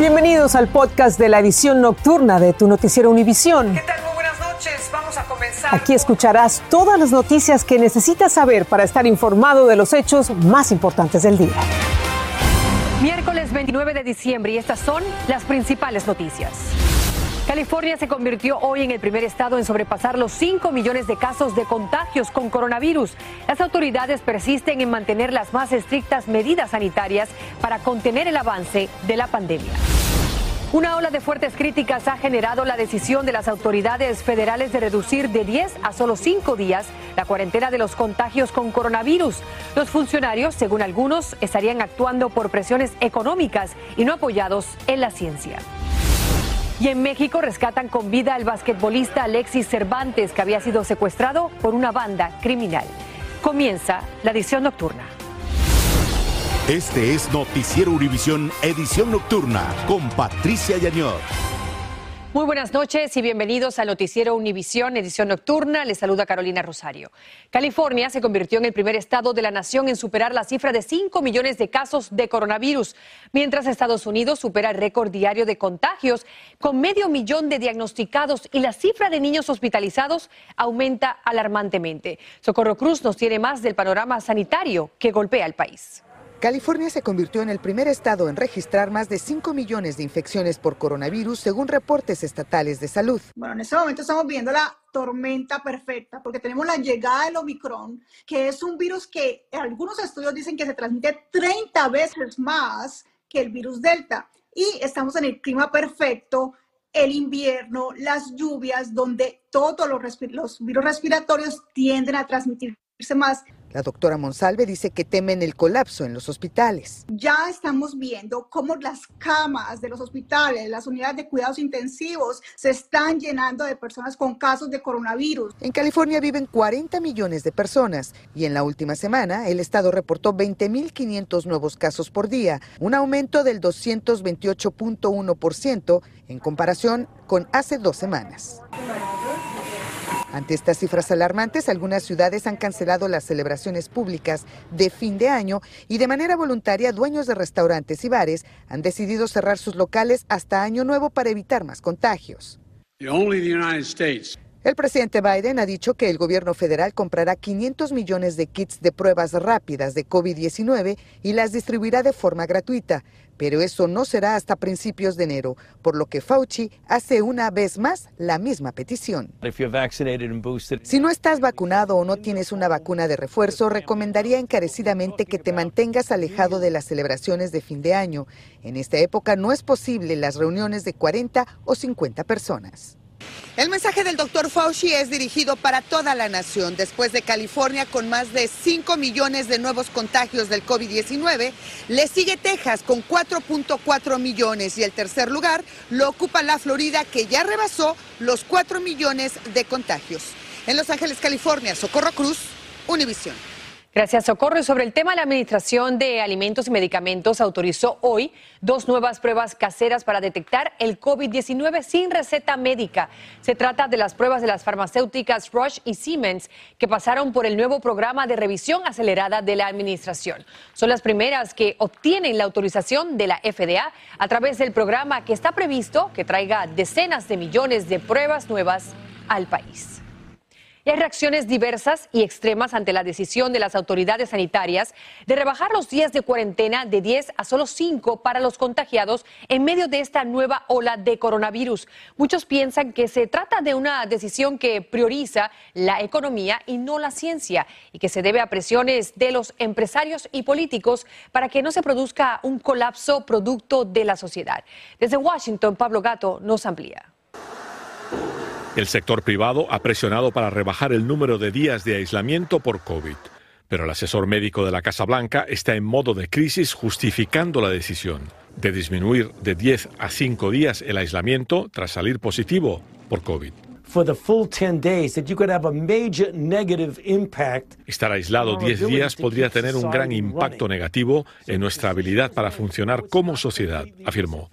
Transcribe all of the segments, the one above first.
Bienvenidos al podcast de la edición nocturna de tu noticiero Univisión. ¿Qué tal? Muy buenas noches. Vamos a comenzar. Aquí escucharás todas las noticias que necesitas saber para estar informado de los hechos más importantes del día. Miércoles 29 de diciembre y estas son las principales noticias. California se convirtió hoy en el primer estado en sobrepasar los 5 millones de casos de contagios con coronavirus. Las autoridades persisten en mantener las más estrictas medidas sanitarias para contener el avance de la pandemia. Una ola de fuertes críticas ha generado la decisión de las autoridades federales de reducir de 10 a solo 5 días la cuarentena de los contagios con coronavirus. Los funcionarios, según algunos, estarían actuando por presiones económicas y no apoyados en la ciencia. Y en México rescatan con vida al basquetbolista Alexis Cervantes, que había sido secuestrado por una banda criminal. Comienza la edición nocturna. Este es Noticiero Univisión Edición Nocturna con Patricia Yañor. Muy buenas noches y bienvenidos al noticiero Univisión, edición nocturna. Les saluda Carolina Rosario. California se convirtió en el primer estado de la nación en superar la cifra de 5 millones de casos de coronavirus, mientras Estados Unidos supera el récord diario de contagios con medio millón de diagnosticados y la cifra de niños hospitalizados aumenta alarmantemente. Socorro Cruz nos tiene más del panorama sanitario que golpea al país. California se convirtió en el primer estado en registrar más de 5 millones de infecciones por coronavirus, según reportes estatales de salud. Bueno, en este momento estamos viendo la tormenta perfecta porque tenemos la llegada del Omicron, que es un virus que algunos estudios dicen que se transmite 30 veces más que el virus Delta. Y estamos en el clima perfecto, el invierno, las lluvias, donde todos los, virus respiratorios tienden a transmitirse más. La doctora Monsalve dice que temen el colapso en los hospitales. Ya estamos viendo cómo las camas de los hospitales, las unidades de cuidados intensivos se están llenando de personas con casos de coronavirus. En California viven 40 millones de personas y en la última semana el estado reportó 20.500 nuevos casos por día, un aumento del 228.1% en comparación con hace dos semanas. Ante estas cifras alarmantes, algunas ciudades han cancelado las celebraciones públicas de fin de año y de manera voluntaria dueños de restaurantes y bares han decidido cerrar sus locales hasta Año Nuevo para evitar más contagios. El presidente Biden ha dicho que el gobierno federal comprará 500 millones de kits de pruebas rápidas de COVID-19 y las distribuirá de forma gratuita, pero eso no será hasta principios de enero, por lo que Fauci hace una vez más la misma petición. Si no estás vacunado o no tienes una vacuna de refuerzo, recomendaría encarecidamente que te mantengas alejado de las celebraciones de fin de año. En esta época no es posible las reuniones de 40 o 50 personas. El mensaje del doctor Fauci es dirigido para toda la nación. Después de California, con más de 5 millones de nuevos contagios del COVID-19, le sigue Texas con 4.4 millones y el tercer lugar lo ocupa la Florida, que ya rebasó los 4 millones de contagios. En Los Ángeles, California, Socorro Cruz, Univisión. Gracias, Socorro. Sobre el tema, la Administración de Alimentos y Medicamentos autorizó hoy dos nuevas pruebas caseras para detectar el COVID-19 sin receta médica. Se trata de las pruebas de las farmacéuticas Roche y Siemens que pasaron por el nuevo programa de revisión acelerada de la Administración. Son las primeras que obtienen la autorización de la FDA a través del programa que está previsto que traiga decenas de millones de pruebas nuevas al país. Y hay reacciones diversas y extremas ante la decisión de las autoridades sanitarias de rebajar los días de cuarentena de 10 a solo 5 para los contagiados en medio de esta nueva ola de coronavirus. Muchos piensan que se trata de una decisión que prioriza la economía y no la ciencia y que se debe a presiones de los empresarios y políticos para que no se produzca un colapso producto de la sociedad. Desde Washington, Pablo Gato nos amplía. El sector privado ha presionado para rebajar el número de días de aislamiento por COVID, pero el asesor médico de la Casa Blanca está en modo de crisis justificando la decisión de disminuir de 10 a 5 días el aislamiento tras salir positivo por COVID. Estar aislado 10 días podría tener un gran impacto negativo en nuestra habilidad para funcionar como sociedad, afirmó.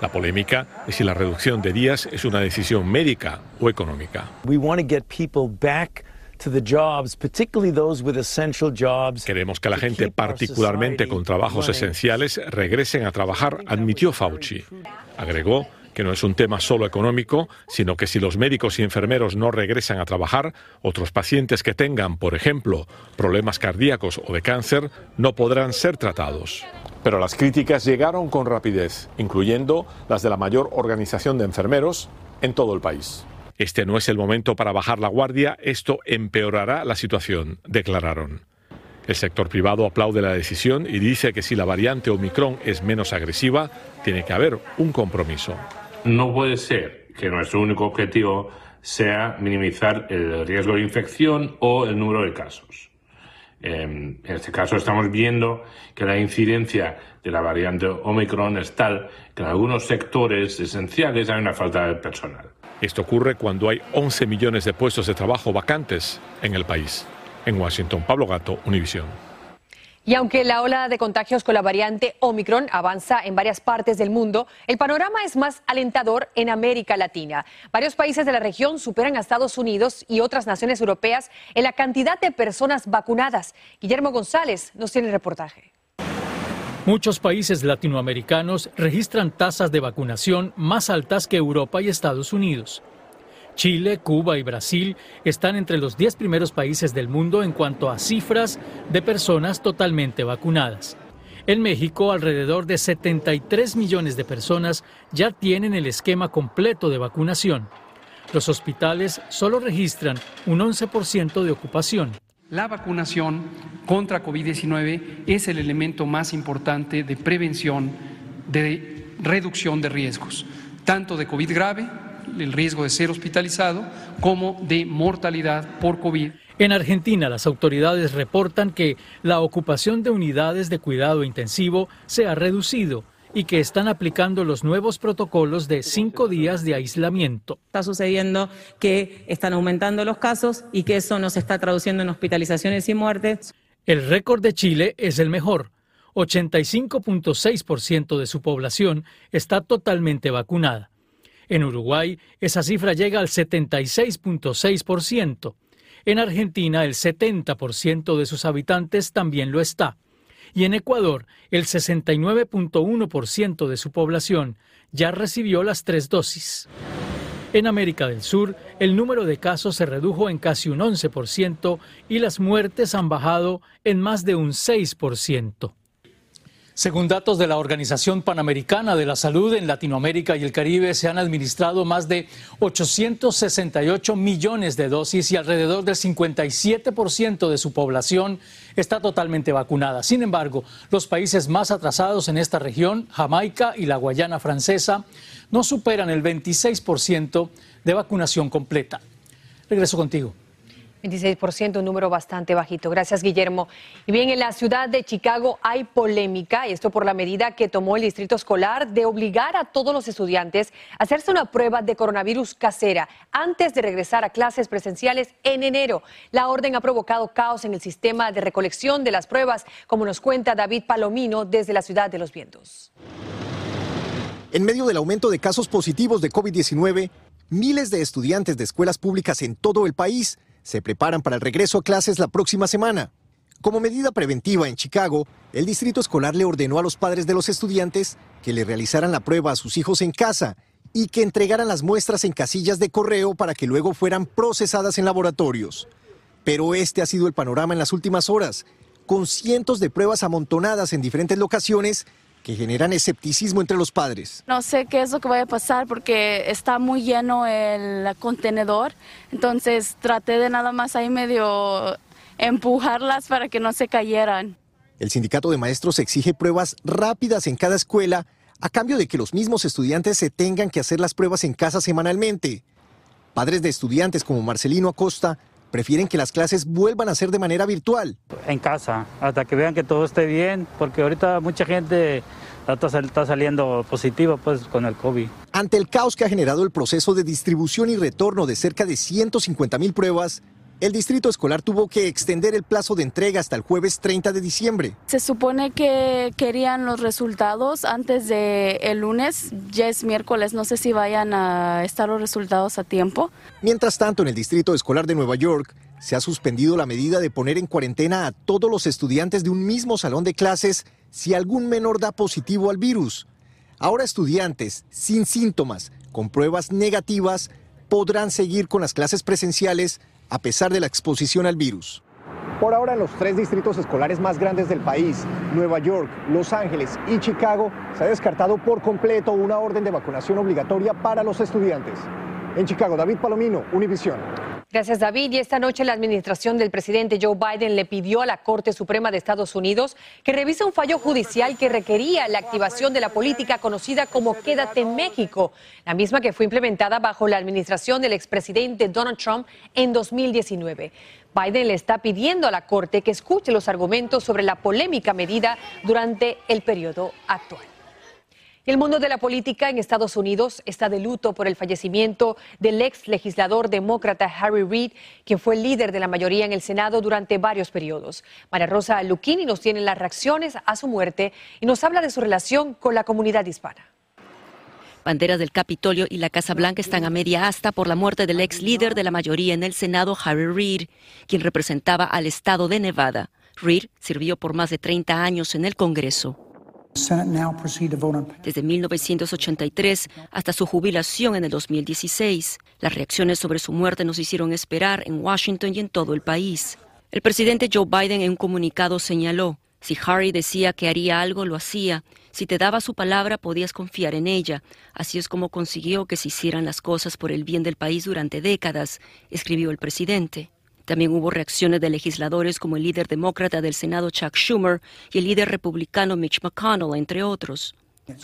La polémica es si la reducción de días es una decisión médica o económica. Queremos que la gente, particularmente con trabajos esenciales, regresen a trabajar, admitió Fauci. Agregó que no es un tema solo económico, sino que si los médicos y enfermeros no regresan a trabajar, otros pacientes que tengan, por ejemplo, problemas cardíacos o de cáncer, no podrán ser tratados. Pero las críticas llegaron con rapidez, incluyendo las de la mayor organización de enfermeros en todo el país. Este no es el momento para bajar la guardia, esto empeorará la situación, declararon. El sector privado aplaude la decisión y dice que si la variante Omicron es menos agresiva, tiene que haber un compromiso. No puede ser que nuestro único objetivo sea minimizar el riesgo de infección o el número de casos. En este caso estamos viendo que la incidencia de la variante Omicron es tal que en algunos sectores esenciales hay una falta de personal. Esto ocurre cuando hay 11 millones de puestos de trabajo vacantes en el país. En Washington, Pablo Gato, Univisión. Y aunque la ola de contagios con la variante Omicron avanza en varias partes del mundo, el panorama es más alentador en América Latina. Varios países de la región superan a Estados Unidos y otras naciones europeas en la cantidad de personas vacunadas. Guillermo González nos tiene el reportaje. Muchos países latinoamericanos registran tasas de vacunación más altas que Europa y Estados Unidos. Chile, Cuba y Brasil están entre los 10 primeros países del mundo en cuanto a cifras de personas totalmente vacunadas. En México, alrededor de 73 millones de personas ya tienen el esquema completo de vacunación. Los hospitales solo registran un 11% de ocupación. La vacunación contra COVID-19 es el elemento más importante de prevención, de reducción de riesgos, tanto de COVID grave, el riesgo de ser hospitalizado, como de mortalidad por COVID. En Argentina, las autoridades reportan que la ocupación de unidades de cuidado intensivo se ha reducido y que están aplicando los nuevos protocolos de cinco días de aislamiento. Está sucediendo que están aumentando los casos y que eso nos está traduciendo en hospitalizaciones y muertes. El récord de Chile es el mejor. 85.6% de su población está totalmente vacunada. En Uruguay, esa cifra llega al 76.6%. En Argentina, el 70% de sus habitantes también lo está y en Ecuador el 69.1% de su población ya recibió las tres dosis. En América del Sur, el número de casos se redujo en casi un 11% y las muertes han bajado en más de un 6%. Según datos de la Organización Panamericana de la Salud, en Latinoamérica y el Caribe se han administrado más de 868 millones de dosis y alrededor del 57% de su población está totalmente vacunada. Sin embargo, los países más atrasados en esta región, Jamaica y la Guayana francesa, no superan el 26% de vacunación completa. Regreso contigo. 26%, un número bastante bajito. Gracias, Guillermo. Y bien, en la ciudad de Chicago hay polémica, y esto por la medida que tomó el distrito escolar de obligar a todos los estudiantes a hacerse una prueba de coronavirus casera antes de regresar a clases presenciales en enero. La orden ha provocado caos en el sistema de recolección de las pruebas, como nos cuenta David Palomino desde la ciudad de los vientos. En medio del aumento de casos positivos de COVID-19, miles de estudiantes de escuelas públicas en todo el país se preparan para el regreso a clases la próxima semana. Como medida preventiva en Chicago, el distrito escolar le ordenó a los padres de los estudiantes que le realizaran la prueba a sus hijos en casa y que entregaran las muestras en casillas de correo para que luego fueran procesadas en laboratorios. Pero este ha sido el panorama en las últimas horas, con cientos de pruebas amontonadas en diferentes locaciones que generan escepticismo entre los padres. No sé qué es lo que va a pasar porque está muy lleno el contenedor, entonces traté de nada más ahí medio empujarlas para que no se cayeran. El sindicato de maestros exige pruebas rápidas en cada escuela a cambio de que los mismos estudiantes se tengan que hacer las pruebas en casa semanalmente. Padres de estudiantes como Marcelino Acosta prefieren que las clases vuelvan a ser de manera virtual. En casa, hasta que vean que todo esté bien, porque ahorita mucha gente está saliendo positiva pues, con el COVID. Ante el caos que ha generado el proceso de distribución y retorno de cerca de 150 mil pruebas, el distrito escolar tuvo que extender el plazo de entrega hasta el jueves 30 de diciembre. Se supone que querían los resultados antes de el lunes, ya es miércoles, no sé si vayan a estar los resultados a tiempo. Mientras tanto, en el distrito escolar de Nueva York se ha suspendido la medida de poner en cuarentena a todos los estudiantes de un mismo salón de clases si algún menor da positivo al virus. Ahora estudiantes sin síntomas, con pruebas negativas, podrán seguir con las clases presenciales a pesar de la exposición al virus. Por ahora, en los tres distritos escolares más grandes del país, Nueva York, Los Ángeles y Chicago, se ha descartado por completo una orden de vacunación obligatoria para los estudiantes. En Chicago, David Palomino, Univisión. Gracias, David. Y esta noche la administración del presidente Joe Biden le pidió a la Corte Suprema de Estados Unidos que revise un fallo judicial que requería la activación de la política conocida como Quédate en México, la misma que fue implementada bajo la administración del expresidente Donald Trump en 2019. Biden le está pidiendo a la Corte que escuche los argumentos sobre la polémica medida durante el periodo actual. El mundo de la política en Estados Unidos está de luto por el fallecimiento del ex legislador demócrata Harry Reid, quien fue líder de la mayoría en el Senado durante varios periodos. María Rosa Lucchini nos tiene las reacciones a su muerte y nos habla de su relación con la comunidad hispana. Banderas del Capitolio y la Casa Blanca están a media asta por la muerte del ex líder de la mayoría en el Senado, Harry Reid, quien representaba al estado de Nevada. Reid sirvió por más de 30 años en el Congreso. Desde 1983 hasta su jubilación en el 2016, las reacciones sobre su muerte nos hicieron esperar en Washington y en todo el país. El presidente Joe Biden en un comunicado señaló, si Harry decía que haría algo, lo hacía. Si te daba su palabra, podías confiar en ella. Así es como consiguió que se hicieran las cosas por el bien del país durante décadas, escribió el presidente. También hubo reacciones de legisladores como el líder demócrata del Senado Chuck Schumer y el líder republicano Mitch McConnell, entre otros.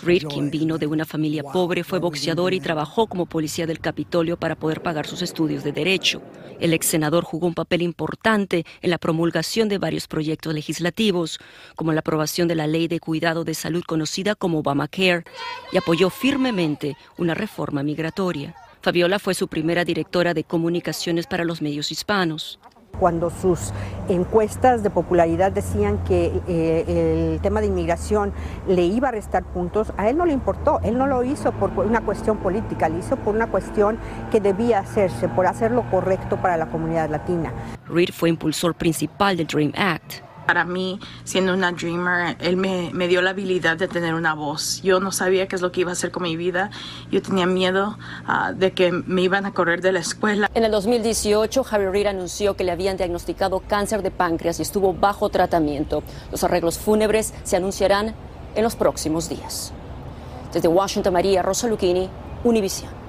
Reid, quien vino de una familia pobre, fue boxeador y trabajó como policía del Capitolio para poder pagar sus estudios de derecho. El ex senador jugó un papel importante en la promulgación de varios proyectos legislativos, como la aprobación de la ley de cuidado de salud conocida como Obamacare, y apoyó firmemente una reforma migratoria. Fabiola fue su primera directora de comunicaciones para los medios hispanos. Cuando sus encuestas de popularidad decían que eh, el tema de inmigración le iba a restar puntos, a él no le importó, él no lo hizo por una cuestión política, lo hizo por una cuestión que debía hacerse, por hacer lo correcto para la comunidad latina. Reid fue impulsor principal del Dream Act para mí, siendo una dreamer, él me, me, dio la habilidad de tener una voz. Yo no sabía qué es lo que iba a hacer con mi vida. Yo tenía miedo uh, de que me iban a correr de la escuela. En el 2018, Harry Reid anunció que le habían diagnosticado cáncer de páncreas y estuvo bajo tratamiento. Los arreglos fúnebres se anunciarán en los próximos días. Desde Washington, María Rosa Lucchini, Univision.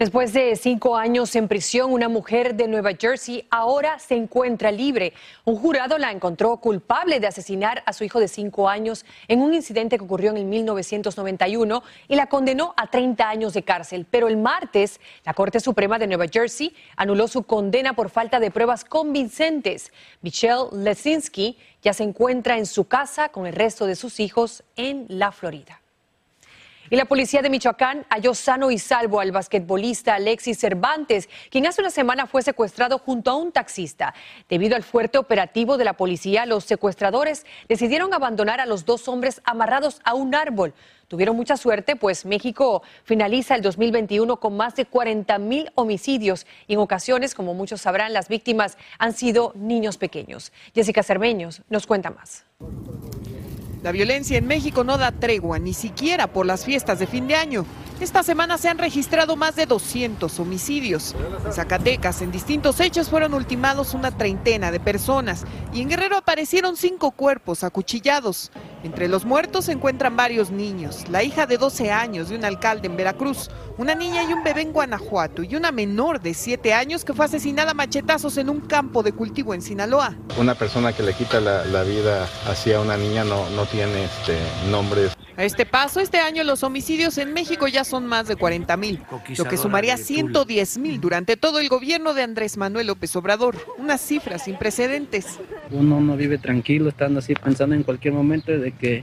Después de cinco años en prisión, una mujer de Nueva Jersey ahora se encuentra libre. Un jurado la encontró culpable de asesinar a su hijo de cinco años en un incidente que ocurrió en el 1991 y la condenó a 30 años de cárcel. Pero el martes, la Corte Suprema de Nueva Jersey anuló su condena por falta de pruebas convincentes. Michelle Lesinski ya se encuentra en su casa con el resto de sus hijos en la Florida. Y la policía de Michoacán halló sano y salvo al basquetbolista Alexis Cervantes, quien hace una semana fue secuestrado junto a un taxista. Debido al fuerte operativo de la policía, los secuestradores decidieron abandonar a los dos hombres amarrados a un árbol. Tuvieron mucha suerte, pues México finaliza el 2021 con más de 40 mil homicidios y en ocasiones, como muchos sabrán, las víctimas han sido niños pequeños. Jessica Cermeños nos cuenta más. La violencia en México no da tregua, ni siquiera por las fiestas de fin de año. Esta semana se han registrado más de 200 homicidios. En Zacatecas, en distintos hechos, fueron ultimados una treintena de personas y en Guerrero aparecieron cinco cuerpos acuchillados. Entre los muertos se encuentran varios niños, la hija de 12 años de un alcalde en Veracruz, una niña y un bebé en Guanajuato y una menor de 7 años que fue asesinada a machetazos en un campo de cultivo en Sinaloa. Una persona que le quita la, vida hacia una niña no, no tiene este nombre. A este paso, este año los homicidios en México ya son más de 40 mil, lo que sumaría 110 mil durante todo el gobierno de Andrés Manuel López Obrador, una cifra sin precedentes. Uno no vive tranquilo estando así pensando en cualquier momento de que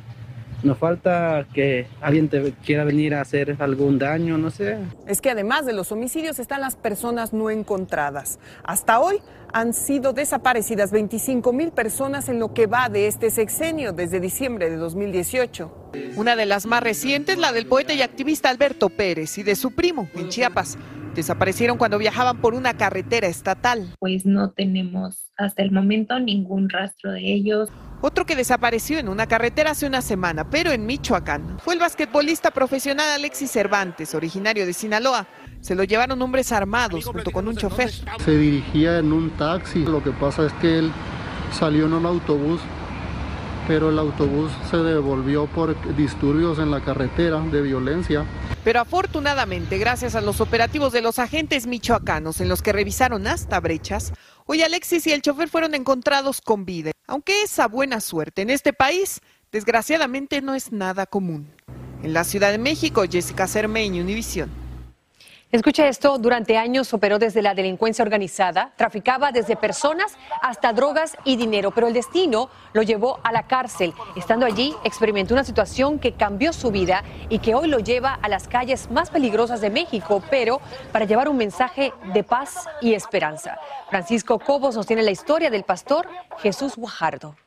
Nos falta que alguien te quiera venir a hacer algún daño, no sé. Es que además de los homicidios están las personas no encontradas. Hasta hoy han sido desaparecidas 25 mil personas en lo que va de este sexenio desde diciembre de 2018. Una de las más recientes, la del poeta y activista Alberto Pérez y de su primo en Chiapas. Desaparecieron cuando viajaban por una carretera estatal. Pues no tenemos hasta el momento ningún rastro de ellos. Otro que desapareció en una carretera hace una semana, pero en Michoacán, fue el basquetbolista profesional Alexis Cervantes, originario de Sinaloa. Se lo llevaron hombres armados junto con un chofer. Se dirigía en un taxi. Lo que pasa es que él salió en un autobús, pero el autobús se devolvió por disturbios en la carretera de violencia. Pero afortunadamente, gracias a los operativos de los agentes michoacanos en los que revisaron hasta brechas, hoy Alexis y el chofer fueron encontrados con vida. Aunque esa buena suerte en este país, desgraciadamente no es nada común. En la Ciudad de México, Jessica Cermeño, Univisión. Escucha esto, durante años operó desde la delincuencia organizada, traficaba desde personas hasta drogas y dinero, pero el destino lo llevó a la cárcel. Estando allí, experimentó una situación que cambió su vida y que hoy lo lleva a las calles más peligrosas de México, pero para llevar un mensaje de paz y esperanza. Francisco Cobos nos tiene la historia del pastor Jesús Guajardo.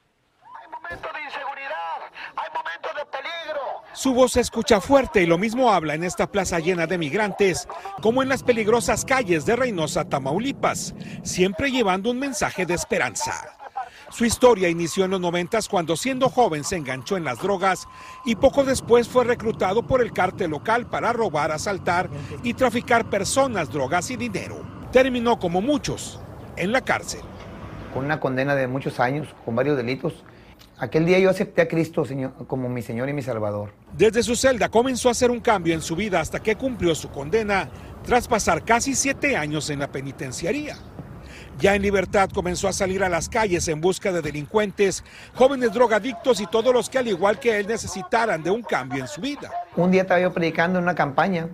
Su voz se escucha fuerte y lo mismo habla en esta plaza llena de migrantes como en las peligrosas calles de Reynosa, Tamaulipas, siempre llevando un mensaje de esperanza. Su historia inició en los noventas cuando siendo joven se enganchó en las drogas y poco después fue reclutado por el cártel local para robar, asaltar y traficar personas, drogas y dinero. Terminó como muchos en la cárcel. Con una condena de muchos años, con varios delitos, Aquel día yo acepté a Cristo señor, como mi Señor y mi Salvador. Desde su celda comenzó a hacer un cambio en su vida hasta que cumplió su condena tras pasar casi siete años en la penitenciaría. Ya en libertad comenzó a salir a las calles en busca de delincuentes, jóvenes drogadictos y todos los que al igual que él necesitaran de un cambio en su vida. Un día estaba yo predicando en una campaña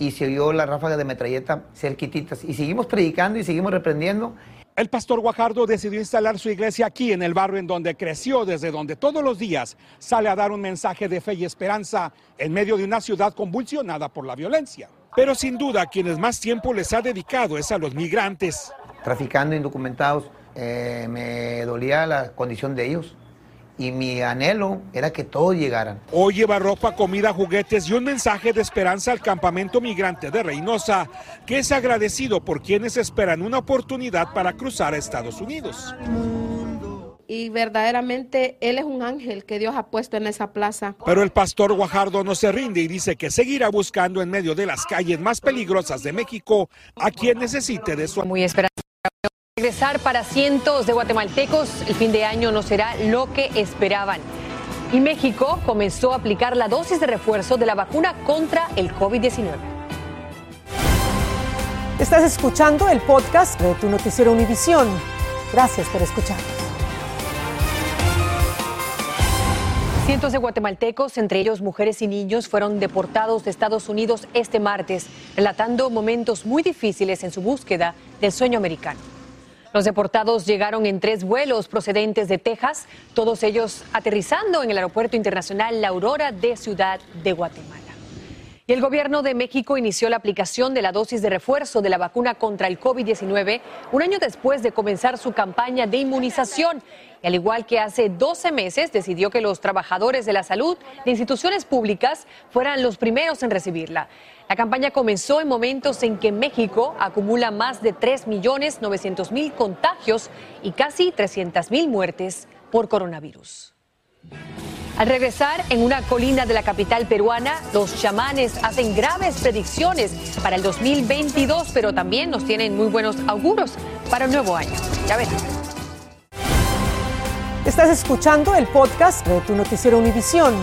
y se oyó la ráfaga de metralleta cerquititas y seguimos predicando y seguimos reprendiendo el pastor Guajardo decidió instalar su iglesia aquí en el barrio en donde creció, desde donde todos los días sale a dar un mensaje de fe y esperanza en medio de una ciudad convulsionada por la violencia. Pero sin duda quienes más tiempo les ha dedicado es a los migrantes. Traficando indocumentados, eh, me dolía la condición de ellos y mi anhelo era que todos llegaran. Hoy lleva ropa, comida, juguetes y un mensaje de esperanza al campamento migrante de Reynosa, que es agradecido por quienes esperan una oportunidad para cruzar a Estados Unidos. Y verdaderamente Él es un ángel que Dios ha puesto en esa plaza. Pero el pastor Guajardo no se rinde y dice que seguirá buscando en medio de las calles más peligrosas de México a quien necesite de su... Muy esperanza regresar para cientos de guatemaltecos, el fin de año no será lo que esperaban. Y México comenzó a aplicar la dosis de refuerzo de la vacuna contra el COVID-19. Estás escuchando el podcast de tu noticiero Univisión. Gracias por escucharnos. Cientos de guatemaltecos, entre ellos mujeres y niños, fueron deportados de Estados Unidos este martes, relatando momentos muy difíciles en su búsqueda del sueño americano. Los deportados llegaron en tres vuelos procedentes de Texas, todos ellos aterrizando en el Aeropuerto Internacional La Aurora de Ciudad de Guatemala. Y el gobierno de México inició la aplicación de la dosis de refuerzo de la vacuna contra el COVID-19 un año después de comenzar su campaña de inmunización. Y al igual que hace 12 meses, decidió que los trabajadores de la salud de instituciones públicas fueran los primeros en recibirla. La campaña comenzó en momentos en que México acumula más de 3.900.000 contagios y casi 300.000 muertes por coronavirus. Al regresar en una colina de la capital peruana, los chamanes hacen graves predicciones para el 2022, pero también nos tienen muy buenos auguros para el nuevo año. Ya verán. Estás escuchando el podcast de tu noticiero Univisión.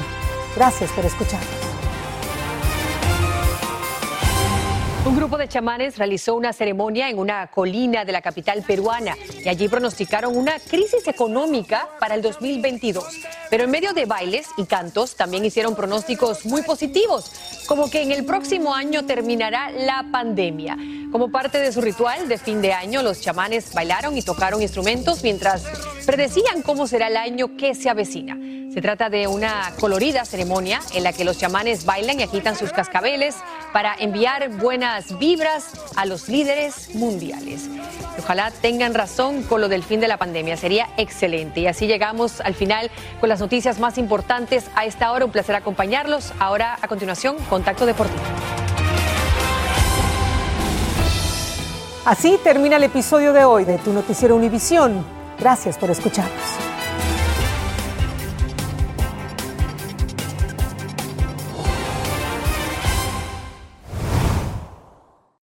Gracias por escuchar. Un grupo de chamanes realizó una ceremonia en una colina de la capital peruana y allí pronosticaron una crisis económica para el 2022. Pero en medio de bailes y cantos también hicieron pronósticos muy positivos, como que en el próximo año terminará la pandemia. Como parte de su ritual de fin de año, los chamanes bailaron y tocaron instrumentos mientras predecían cómo será el año que se avecina. Se trata de una colorida ceremonia en la que los chamanes bailan y agitan sus cascabeles para enviar buenas vibras a los líderes mundiales. Ojalá tengan razón con lo del fin de la pandemia, sería excelente. Y así llegamos al final con las noticias más importantes a esta hora. Un placer acompañarlos. Ahora, a continuación, Contacto Deportivo. Así termina el episodio de hoy de Tu Noticiero Univisión. Gracias por escucharnos.